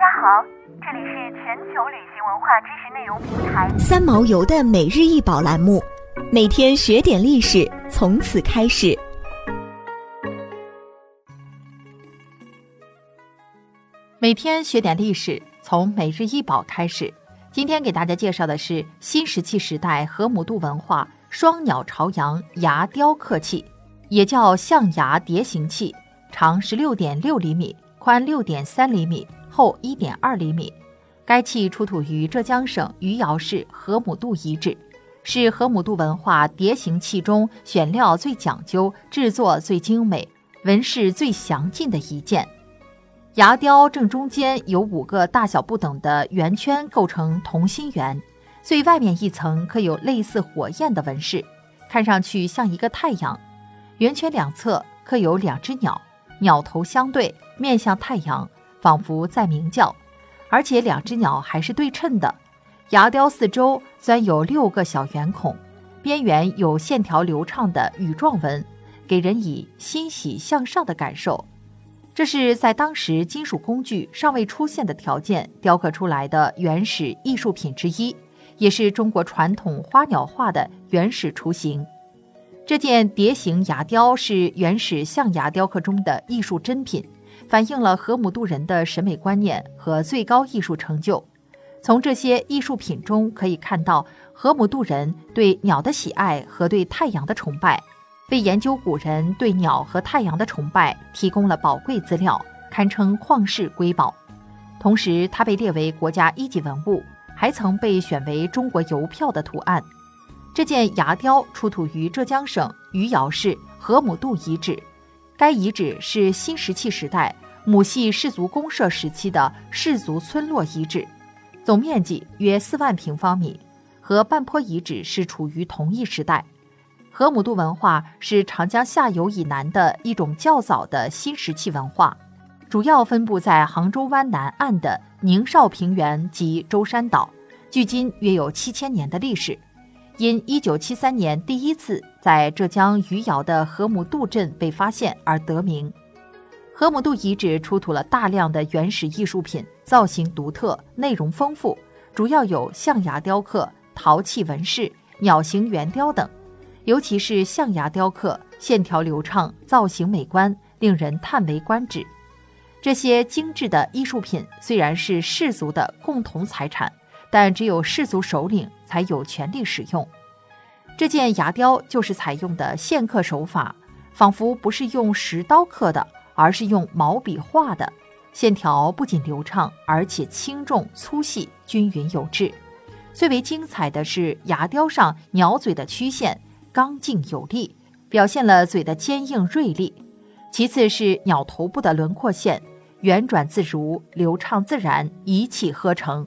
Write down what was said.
大家好，这里是全球旅行文化知识内容平台三毛游的每日一宝栏目，每天学点历史，从此开始。每天学点历史，从每日一宝开始。今天给大家介绍的是新石器时代河姆渡文化双鸟朝阳牙雕刻器，也叫象牙蝶形器，长十六点六厘米，宽六点三厘米，厚一点二厘米。该器出土于浙江省余姚市河姆渡遗址，是河姆渡文化蝶形器中选料最讲究、制作最精美、纹饰最详尽的一件。牙雕正中间有五个大小不等的圆圈构成同心圆，最外面一层刻有类似火焰的纹饰，看上去像一个太阳。圆圈两侧刻有两只鸟，鸟头相对，面向太阳，仿佛在鸣叫，而且两只鸟还是对称的。牙雕四周钻有六个小圆孔，边缘有线条流畅的羽状纹，给人以欣喜向上的感受。这是在当时金属工具尚未出现的条件雕刻出来的原始艺术品之一，也是中国传统花鸟画的原始雏形。这件蝶形牙雕是原始象牙雕刻中的艺术珍品，反映了河姆渡人的审美观念和最高艺术成就。从这些艺术品中可以看到河姆渡人对鸟的喜爱和对太阳的崇拜。为研究古人对鸟和太阳的崇拜提供了宝贵资料，堪称旷世瑰宝。同时，它被列为国家一级文物，还曾被选为中国邮票的图案。这件牙雕出土于浙江省余姚市河姆渡遗址，该遗址是新石器时代母系氏族公社时期的氏族村落遗址，总面积约四万平方米，和半坡遗址是处于同一时代。河姆渡文化是长江下游以南的一种较早的新石器文化，主要分布在杭州湾南岸的宁绍平原及舟山岛，距今约有七千年的历史。因1973年第一次在浙江余姚的河姆渡镇被发现而得名。河姆渡遗址出土了大量的原始艺术品，造型独特，内容丰富，主要有象牙雕刻、陶器纹饰、鸟形圆雕等。尤其是象牙雕刻，线条流畅，造型美观，令人叹为观止。这些精致的艺术品虽然是氏族的共同财产，但只有氏族首领才有权利使用。这件牙雕就是采用的线刻手法，仿佛不是用石刀刻的，而是用毛笔画的。线条不仅流畅，而且轻重粗细均匀有致。最为精彩的是牙雕上鸟嘴的曲线。刚劲有力，表现了嘴的坚硬锐利。其次是鸟头部的轮廓线，圆转自如，流畅自然，一气呵成。